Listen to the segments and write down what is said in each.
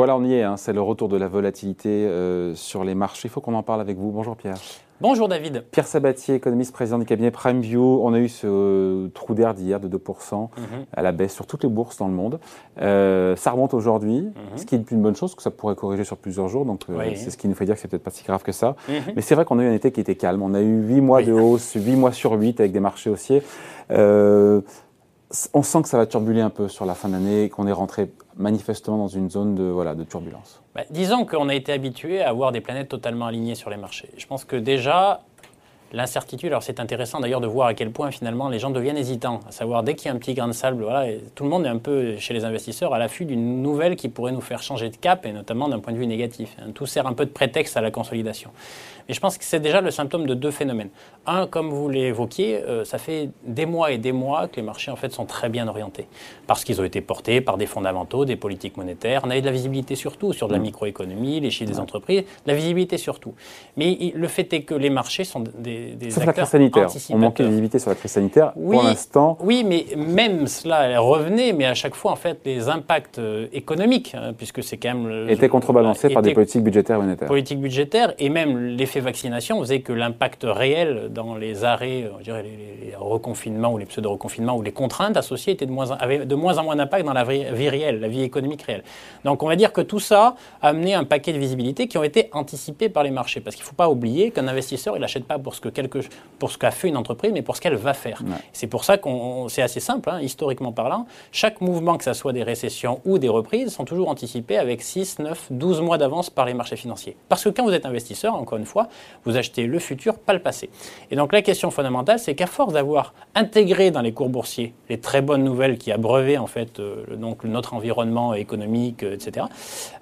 Voilà, on y est. Hein. C'est le retour de la volatilité euh, sur les marchés. Il faut qu'on en parle avec vous. Bonjour Pierre. Bonjour David. Pierre Sabatier, économiste, président du cabinet PrimeView. On a eu ce trou d'air d'hier de 2% mhm. à la baisse sur toutes les bourses dans le monde. Euh, ça remonte aujourd'hui, mhm. ce qui est une bonne chose, que ça pourrait corriger sur plusieurs jours. Donc euh, c'est ce qui nous fait dire que c'est peut-être pas si grave que ça. Mhm. Mais c'est vrai qu'on a eu un été qui était calme. On a eu 8 mois de hausse, 8 mois sur 8 avec des marchés haussiers. On sent que ça va turbuler un peu sur la fin d'année et qu'on est rentré manifestement dans une zone de, voilà, de turbulence. Bah, disons qu'on a été habitué à avoir des planètes totalement alignées sur les marchés. Je pense que déjà, l'incertitude, alors c'est intéressant d'ailleurs de voir à quel point finalement les gens deviennent hésitants, à savoir dès qu'il y a un petit grain de sable, voilà, tout le monde est un peu chez les investisseurs à l'affût d'une nouvelle qui pourrait nous faire changer de cap et notamment d'un point de vue négatif. Tout sert un peu de prétexte à la consolidation. Et je pense que c'est déjà le symptôme de deux phénomènes. Un, comme vous l'évoquiez, euh, ça fait des mois et des mois que les marchés en fait sont très bien orientés parce qu'ils ont été portés par des fondamentaux, des politiques monétaires. On a eu de la visibilité surtout sur de la mm. microéconomie, les chiffres des entreprises, de la visibilité surtout. Mais le fait est que les marchés sont des, des Sauf la crise sanitaire. On manquait de visibilité sur la crise sanitaire. Oui, pour l'instant. Oui, mais même cela revenait, mais à chaque fois en fait les impacts euh, économiques, hein, puisque c'est quand même étaient contrebalancés par des politiques budgétaires et monétaires. Politiques budgétaires et même l'effet vaccination faisait que l'impact réel dans les arrêts, je dirais les, reconfinements ou les pseudo-reconfinements ou les contraintes associées étaient de moins en, avaient de moins en moins d'impact dans la vie, réelle, la vie économique réelle. Donc on va dire que tout ça a amené un paquet de visibilités qui ont été anticipées par les marchés. Parce qu'il ne faut pas oublier qu'un investisseur, il n'achète pas pour ce quelque, pour ce qu'a fait une entreprise, mais pour ce qu'elle va faire. C'est pour ça qu'on, c'est assez simple, hein, historiquement parlant. Chaque mouvement, que ce soit des récessions ou des reprises, sont toujours anticipés avec 6, 9, 12 mois d'avance par les marchés financiers. Parce que quand vous êtes investisseur, encore une fois, vous achetez le futur, pas le passé. Et donc la question fondamentale, c'est qu'à force d'avoir intégré dans les cours boursiers les très bonnes nouvelles qui abreuvaient en fait euh, donc notre environnement économique, euh, etc.,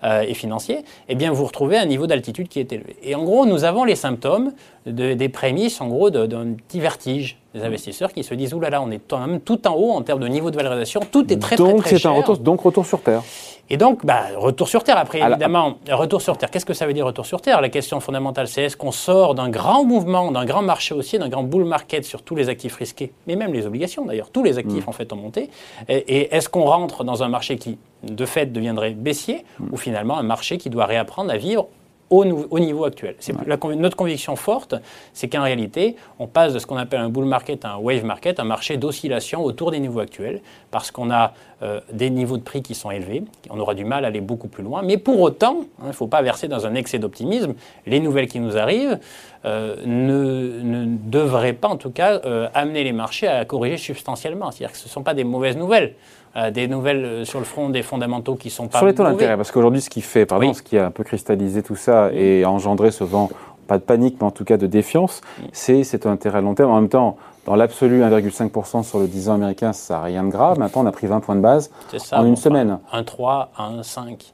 euh, et financier, eh bien vous retrouvez un niveau d'altitude qui est élevé. Et en gros, nous avons les symptômes des prémices, en gros, d'un petit vertige des investisseurs qui se disent oulala, là là, on est quand même tout en haut en termes de niveau de valorisation, tout est très donc, très, très cher. Un retour, donc retour sur Terre. Et donc, bah, retour sur Terre, après, évidemment, retour sur Terre. Qu'est-ce que ça veut dire retour sur Terre? La question fondamentale, c'est est-ce qu'on sort d'un grand mouvement, d'un grand marché haussier, d'un grand bull market sur tous les actifs risqués, mais même les obligations d'ailleurs, tous les actifs mm. en fait ont monté, et, est-ce qu'on rentre dans un marché qui, de fait, deviendrait baissier, mm. ou finalement un marché qui doit réapprendre à vivre au, niveau actuel. C'est notre conviction forte, c'est qu'en réalité, on passe de ce qu'on appelle un bull market à un wave market, un marché d'oscillation autour des niveaux actuels, parce qu'on a euh, des niveaux de prix qui sont élevés, on aura du mal à aller beaucoup plus loin, mais pour autant, hein, il ne faut pas verser dans un excès d'optimisme, les nouvelles qui nous arrivent euh, ne, ne, devraient pas en tout cas euh, amener les marchés à corriger substantiellement, c'est-à-dire que ce ne sont pas des mauvaises nouvelles. Euh, des nouvelles euh, sur le front des fondamentaux qui sont pas Sur les taux d'intérêt, parce qu'aujourd'hui, ce qui fait, pardon, ce qui a un peu cristallisé tout ça et a engendré ce vent, pas de panique, mais en tout cas de défiance, c'est cet intérêt à long terme. En même temps, dans l'absolu, 1,5% sur le 10 ans américain, ça n'a rien de grave. Maintenant, on a pris 20 points de base en une semaine. 1,3 à 1,5.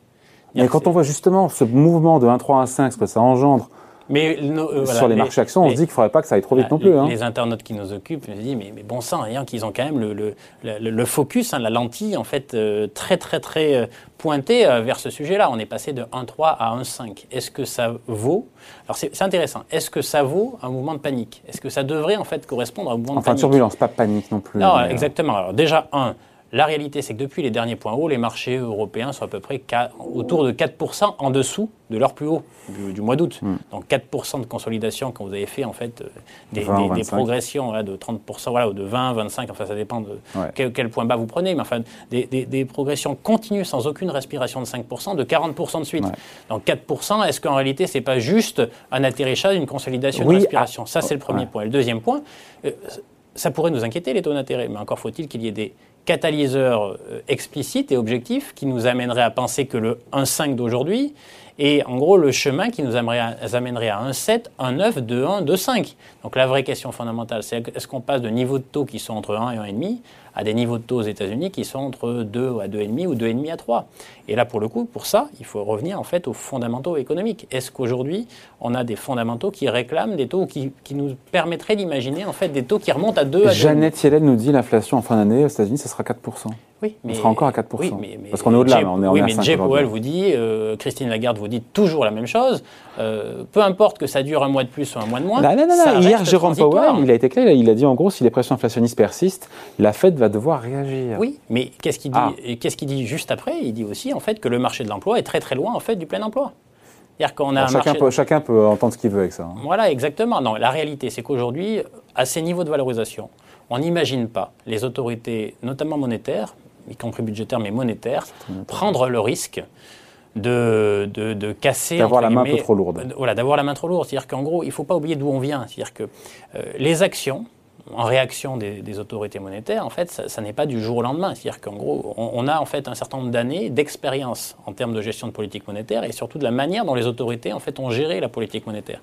Mais quand on voit justement ce mouvement de 1,3 à 1,5, ce que ça engendre mais euh, sur les, marchés actions, on se dit qu'il ne faudrait pas que ça aille trop vite non plus. Hein. Les internautes qui nous occupent, je dis mais, mais bon sang, rien qu'ils ont quand même le, le, le, focus, hein, la lentille en fait euh, très très très euh, pointée vers ce sujet-là. On est passé de 1,3 à 1,5. Est-ce que ça vaut? Alors c'est intéressant. Est-ce que ça vaut un mouvement de panique? Est-ce que ça devrait en fait correspondre à un mouvement de panique? Enfin turbulence, pas panique non plus. Non, exactement. Alors déjà un. La réalité, c'est que depuis les derniers points hauts, les marchés européens sont à peu près autour de 4% en dessous de leur plus haut du, mois d'août. Hmm. Donc 4% de consolidation quand vous avez fait en fait euh, des, progressions de 30%, voilà, ou de 20, 25, enfin ça dépend de quel, point bas vous prenez, mais enfin des, progressions continues sans aucune respiration de 5%, de 40% de suite. Donc 4%, est-ce qu'en réalité c'est pas juste un atterrissage, une consolidation, une respiration? Ça c'est le premier point. Et le deuxième point, euh, ça pourrait nous inquiéter les taux d'intérêt, mais encore faut-il qu'il y ait des catalyseur euh, explicite et objectif qui nous amènerait à penser que le 1,5 d'aujourd'hui est en gros le chemin qui nous amènerait à, 1,7, 1,9, 2,1, 2,5. Donc la vraie question fondamentale, c'est est-ce qu'on passe de niveaux de taux qui sont entre 1 et 1,5 à des niveaux de taux aux États-Unis qui sont entre 2 à 2,5 ou 2,5 à 3. Et là, pour le coup, pour ça, il faut revenir en fait aux fondamentaux économiques. Est-ce qu'aujourd'hui, on a des fondamentaux qui réclament des taux qui, qui nous permettraient d'imaginer en fait des taux qui remontent à 2 à Jeannette Yellen nous dit l'inflation en fin d'année aux États-Unis, ce sera 4%. Oui, mais, on sera encore à 4%. Oui, mais, Parce qu'on est au-delà, on est, oui, on mais Jay Powell vous dit, euh, Christine Lagarde vous dit toujours la même chose. Euh, peu importe que ça dure un mois de plus ou un mois de moins. Non, non, non, Hier, Jérôme Powell, il a été clair, il a dit en gros, si les pressions inflationnistes persistent, la Fed va devoir réagir. Oui, mais qu'est-ce qu'il dit, ah. qu'est-ce qu'il dit juste après? Il dit aussi en fait que le marché de l'emploi est très très loin en fait du plein emploi. qu'on a chacun, peut, chacun peut entendre ce qu'il veut avec ça. Hein. Voilà, exactement. Non, la réalité, c'est qu'aujourd'hui, à ces niveaux de valorisation, on n'imagine pas les autorités, notamment monétaires, y compris budgétaires mais monétaires, prendre le risque de, de, de casser. D'avoir la main un peu trop lourde. Voilà, d'avoir la main trop lourde. C'est-à-dire qu'en gros, il ne faut pas oublier d'où on vient. C'est-à-dire que euh, les actions, en réaction des, autorités monétaires, en fait, ça, n'est pas du jour au lendemain. C'est-à-dire qu'en gros, on, a en fait un certain nombre d'années d'expérience en termes de gestion de politique monétaire et surtout de la manière dont les autorités en fait ont géré la politique monétaire.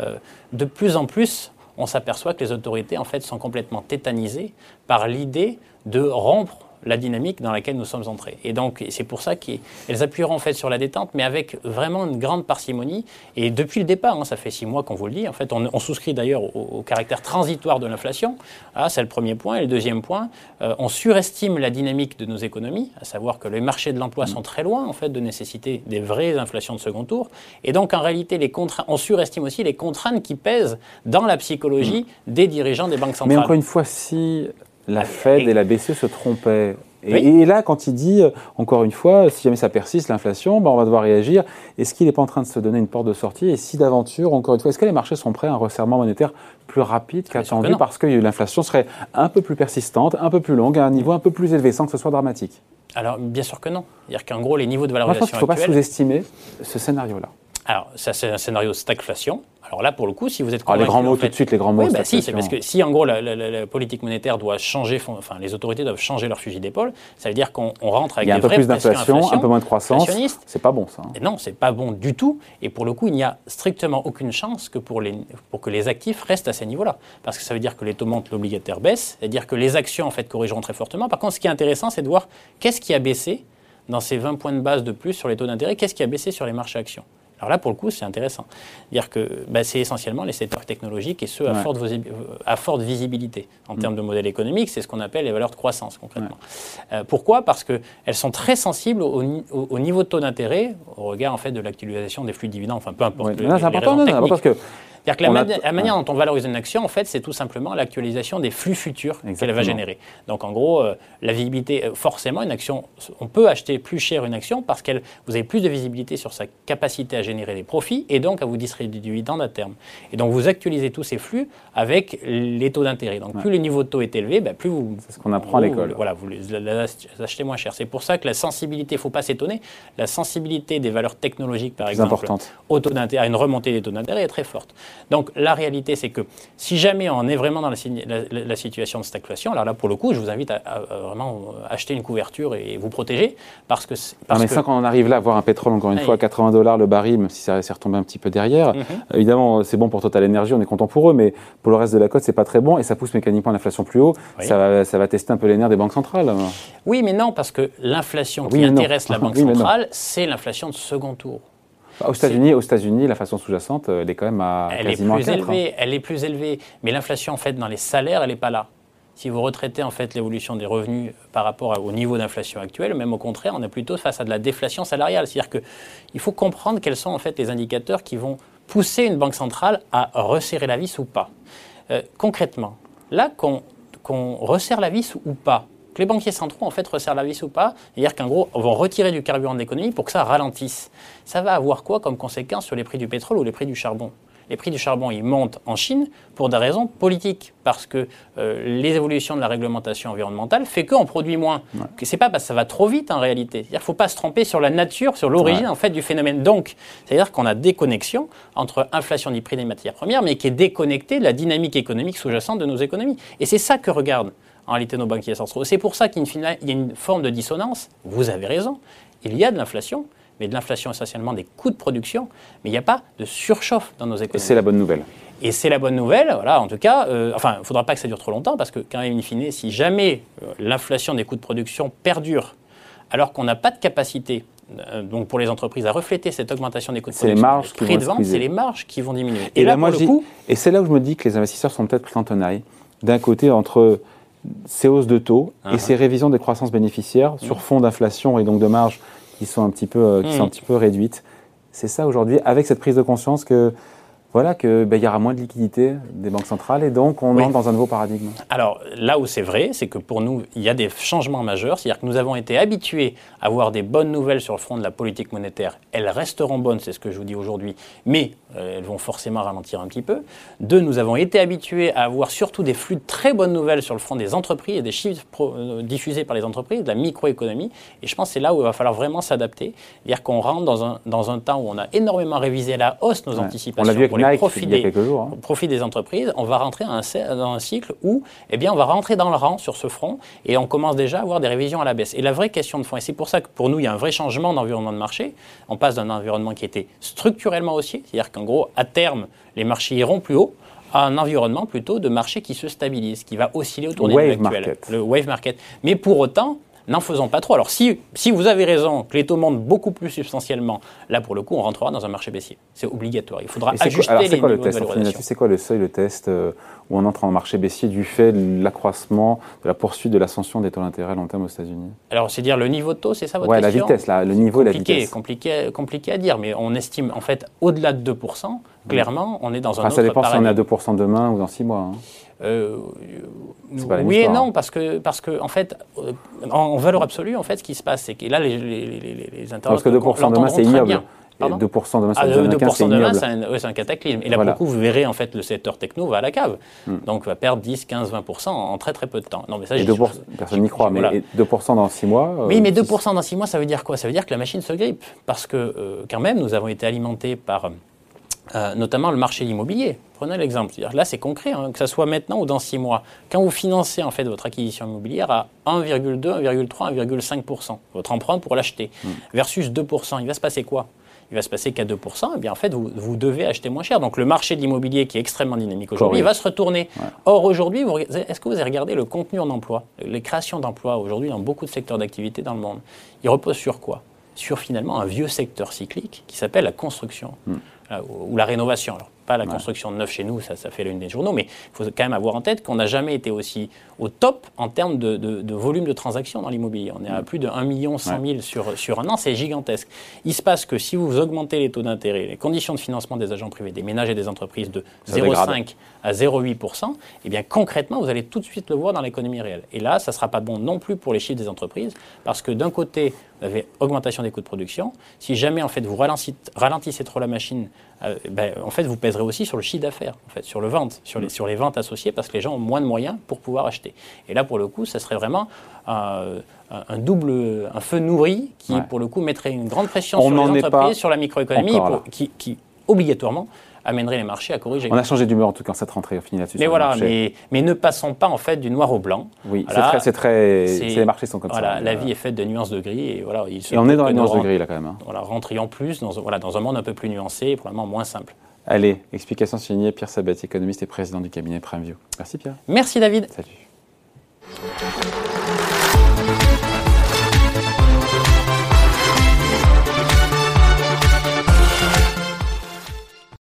Euh, de plus en plus, on s'aperçoit que les autorités en fait sont complètement tétanisées par l'idée de rompre la dynamique dans laquelle nous sommes entrés. Et donc, c'est pour ça qu'elles appuieront en fait sur la détente, mais avec vraiment une grande parcimonie. Et depuis le départ, hein, ça fait six mois qu'on vous le dit, en fait, on, souscrit d'ailleurs au, caractère transitoire de l'inflation. Ah, c'est le premier point. Et le deuxième point, euh, on surestime la dynamique de nos économies, à savoir que les marchés de l'emploi sont très loin, en fait, de nécessiter des vraies inflations de second tour. Et donc, en réalité, les on surestime aussi les contraintes qui pèsent dans la psychologie mm. des dirigeants des banques centrales. Mais encore une fois, si la Fed et la BCE se trompaient. Et, là, quand il dit, euh, encore une fois, si jamais ça persiste, l'inflation, ben on va devoir réagir, est-ce qu'il n'est pas en train de se donner une porte de sortie? Et si d'aventure, encore une fois, est-ce que les marchés sont prêts à un resserrement monétaire plus rapide qu'attendu parce que l'inflation serait un peu plus persistante, un peu plus longue, à un niveau un peu plus élevé, sans que ce soit dramatique? Alors, bien sûr que non. C'est-à-dire qu'en gros, les niveaux de valorisation Moi, je pense qu'il ne faut pas sous-estimer ce scénario-là. Alors, ça, c'est un scénario stagflation. Alors là, pour le coup, si vous êtes convaincu, ah, les grands mots tout de suite, les grands mots. Oui, bah si, c'est parce que si en gros la, politique monétaire doit changer, enfin les autorités doivent changer leur fusil d'épaule, ça veut dire qu'on rentre avec il y a un peu plus d'inflation, un peu moins de croissance. C'est pas bon ça. Hein. Non, c'est pas bon du tout. Et pour le coup, il n'y a strictement aucune chance que pour, les, pour que les actifs restent à ces niveaux-là, parce que ça veut dire que les taux montent, l'obligataire baisse, c'est-à-dire que les actions en fait corrigeront très fortement. Par contre, ce qui est intéressant, c'est de voir qu'est-ce qui a baissé dans ces 20 points de base de plus sur les taux d'intérêt, qu'est-ce qui a baissé sur les marchés actions. Alors là, pour le coup, c'est intéressant. Dire que bah, c'est essentiellement les secteurs technologiques et ceux à, forte, à forte, visibilité. En mm. termes de modèle économique, c'est ce qu'on appelle les valeurs de croissance, concrètement. Euh, pourquoi? Parce qu'elles sont très sensibles au, niveau de taux d'intérêt, au regard en fait, de l'actualisation des flux de dividendes, enfin peu importe. c'est important, non, parce que c'est-à-dire que la, manière dont on valorise une action, en fait, c'est tout simplement l'actualisation des flux futurs qu'elle va générer. Donc, en gros, euh, la visibilité, euh, forcément, une action, on peut acheter plus cher une action parce que vous avez plus de visibilité sur sa capacité à générer des profits et donc à vous distribuer du dividende à terme. Et donc, vous actualisez tous ces flux avec les taux d'intérêt. Donc, plus le niveau de taux est élevé, bah, plus vous. C'est ce qu'on apprend à l'école. Voilà, vous les achetez moins cher. C'est pour ça que la sensibilité, il ne faut pas s'étonner, la sensibilité des valeurs technologiques, par exemple, au taux d'intérêt, à une remontée des taux d'intérêt est très forte. Donc la réalité, c'est que si jamais on est vraiment dans la, situation de stagflation, alors là, pour le coup, je vous invite à, vraiment acheter une couverture et vous protéger. Parce que. Parce mais ça, quand on arrive là à voir un pétrole, encore une fois, à 80 dollars le baril, même si ça s'est retombé un petit peu derrière, mhm. évidemment, c'est bon pour Total Energy, on est content pour eux, mais pour le reste de la cote, c'est pas très bon et ça pousse mécaniquement l'inflation plus haut. Ça, va, ça va tester un peu les nerfs des banques centrales. Oui, mais non, parce que l'inflation qui intéresse la Banque centrale, c'est l'inflation de second tour. Bah, aux États-Unis, aux États-Unis, la façon sous-jacente, elle est quand même à elle quasiment est plus élevée. Hein. Elle est plus élevée, mais l'inflation en fait dans les salaires, elle n'est pas là. Si vous retraitez en fait l'évolution des revenus par rapport au niveau d'inflation actuel, même au contraire, on est plutôt face à de la déflation salariale. C'est-à-dire qu'il faut comprendre quels sont en fait les indicateurs qui vont pousser une banque centrale à resserrer la vis ou pas. Euh, concrètement, là qu'on resserre la vis ou pas, que les banquiers centraux en fait resserrent la vis ou pas, c'est-à-dire qu'en gros, on va retirer du carburant de l'économie pour que ça ralentisse. Ça va avoir quoi comme conséquence sur les prix du pétrole ou les prix du charbon? Les prix du charbon ils montent en Chine pour des raisons politiques, parce que euh, les évolutions de la réglementation environnementale fait qu'on produit moins. Ce C'est pas parce que ça va trop vite en réalité. Il ne faut pas se tromper sur la nature, sur l'origine en fait du phénomène. Donc, c'est-à-dire qu'on a des connexions entre inflation des prix des matières premières, mais qui est déconnectée de la dynamique économique sous-jacente de nos économies. Et c'est ça que regardent en réalité nos banquiers centraux. C'est pour ça qu'il y a une forme de dissonance. Vous avez raison. Il y a de l'inflation, mais de l'inflation essentiellement des coûts de production, mais il n'y a pas de surchauffe dans nos économies. Et c'est la bonne nouvelle. Et c'est la bonne nouvelle, voilà, en tout cas, euh, enfin, il ne faudra pas que ça dure trop longtemps, parce que quand même, in fine, si jamais euh, l'inflation des coûts de production perdure, alors qu'on n'a pas de capacité euh, donc pour les entreprises à refléter cette augmentation des coûts de production, les marges prix de vente, c'est les marges qui vont diminuer. Et, là, moi, et c'est là où je me dis que les investisseurs sont peut-être en tenaille. D'un côté, entre ces hausses de taux et Uh-huh. ces révisions des croissances bénéficiaires sur fond d'inflation et donc de marge qui sont un petit peu, euh, qui sont un Mhm. petit peu réduites. C'est ça aujourd'hui, avec cette prise de conscience que voilà que ben, y aura moins de liquidités des banques centrales et donc on Oui. entre dans un nouveau paradigme. Alors là où c'est vrai, c'est que pour nous, il y a des changements majeurs. C'est-à-dire que nous avons été habitués à avoir des bonnes nouvelles sur le front de la politique monétaire. Elles resteront bonnes, c'est ce que je vous dis aujourd'hui, mais euh, elles vont forcément ralentir un petit peu. Deux, nous avons été habitués à avoir surtout des flux de très bonnes nouvelles sur le front des entreprises et des chiffres pro- euh, diffusés par les entreprises, de la microéconomie. Et je pense que c'est là où il va falloir vraiment s'adapter. C'est-à-dire qu'on rentre dans un, dans un temps où on a énormément révisé à la hausse nos Ouais. anticipations On des- jours. hein. au profit des entreprises, on va rentrer dans un, cy- dans un cycle où eh bien, on va rentrer dans le rang sur ce front et on commence déjà à avoir des révisions à la baisse. Et la vraie question de fond, et c'est pour ça que pour nous, il y a un vrai changement d'environnement de marché, on passe d'un environnement qui était structurellement haussier, c'est-à-dire qu'en gros, à terme, les marchés iront plus haut, à un environnement plutôt de marché qui se stabilise, qui va osciller autour des Wave actuels. market. Le wave market. Mais pour autant, n'en faisons pas trop. Alors si, si vous avez raison, que les taux montent beaucoup plus substantiellement, là pour le coup, on rentrera dans un marché baissier. C'est obligatoire. Il faudra c'est quoi, ajuster alors les quoi le test. C'est quoi le seuil, le test euh, où on entre en marché baissier du fait de l'accroissement, de la poursuite de l'ascension des taux d'intérêt à long terme aux États-Unis? Alors, c'est dire le niveau de taux, c'est ça votre Ouais, la question? vitesse, là, le niveau et la vitesse. compliqué, compliqué à dire, mais on estime en fait au-delà de 2%, clairement, on est dans un Ah, autre ça dépend si on est à paradigme. 2% demain ou dans 6 mois. hein. Euh, oui et non, parce que, parce que en fait, euh, en, en valeur absolue, en fait, ce qui se passe, c'est que là, les, les, les, les- Parce que internautes 2% demain, c'est ignoble. bien. Pardon 2% demain, Ah, donne un 15, 2% c'est demain, c'est un, ouais, un cataclysme. Et là, Voilà. pour le coup, vous verrez, en fait, le secteur techno va à la cave. Hmm. Donc, va perdre 10, 15, 20% en très, très peu de temps. Non, mais ça, Et j'y 2%, suis- personne n'y croit, mais voilà. et 2% dans 6 mois. euh, Oui, mais c'est- 2% dans 6 mois, ça veut dire quoi? Ça veut dire que la machine se grippe. Parce que, euh, quand même, nous avons été alimentés par euh, notamment le marché immobilier. Prenez l'exemple. Là, c'est concret, hein, que ce soit maintenant ou dans 6 mois. Quand vous financez en fait votre acquisition immobilière à 1,2, 1,3, 1,5%, votre emprunt pour l'acheter, Hmm. versus 2%, il va se passer quoi? Il va se passer qu'à 2%, eh bien en fait, vous, vous devez acheter moins cher. Donc le marché de l'immobilier qui est extrêmement dynamique aujourd'hui, il va se retourner. Or aujourd'hui, est-ce que vous avez regardé le contenu en emploi Les créations d'emplois aujourd'hui dans beaucoup de secteurs d'activité dans le monde, ils reposent sur quoi? Sur finalement un vieux secteur cyclique qui s'appelle la construction euh, ou la rénovation. Pas la construction de neuf chez nous, ça, ça fait l'une des journaux, mais il faut quand même avoir en tête qu'on n'a jamais été aussi au top en termes de, de- de volume de transactions dans l'immobilier. On est à plus de 1 million 100 000 sur, sur un an, c'est gigantesque. Il se passe que si vous augmentez les taux d'intérêt, les conditions de financement des agents privés, des ménages et des entreprises de Ça dégrade. 0,5 à 0,8%, eh bien concrètement, vous allez tout de suite le voir dans l'économie réelle. Et là, ça ne sera pas bon non plus pour les chiffres des entreprises, parce que d'un côté, vous avez augmentation des coûts de production. Si jamais en fait vous ralentissez, ralentissez trop la machine, euh, ben, en fait vous pèserez aussi sur le chiffre d'affaires, en fait, sur le vente, sur les, sur les ventes associées, parce que les gens ont moins de moyens pour pouvoir acheter. Et là, pour le coup, ça serait vraiment euh, un, double, un feu nourri qui, Ouais. pour le coup, mettrait une grande pression On sur n'en les entreprises, sur la microéconomie, pour- qui, qui, obligatoirement amènerait les marchés à corriger. On a changé d'humeur en tout cas en cette rentrée, on finit là-dessus. Mais voilà, mais, mais ne passons pas en fait du noir au blanc. Oui, c'est Voilà. très, c'est très, C'est- c'est- les marchés sont comme Voilà, ça. la Euh, vie est faite de nuances de gris et voilà. Il se Et on est dans les nous nuances de gris là quand même. hein. Voilà, rentrions plus dans, voilà, dans un monde un peu plus nuancé et probablement moins simple. Allez, explication signée Pierre Sabatier, économiste et président du cabinet PrimeView. Merci Pierre. Merci David. Salut.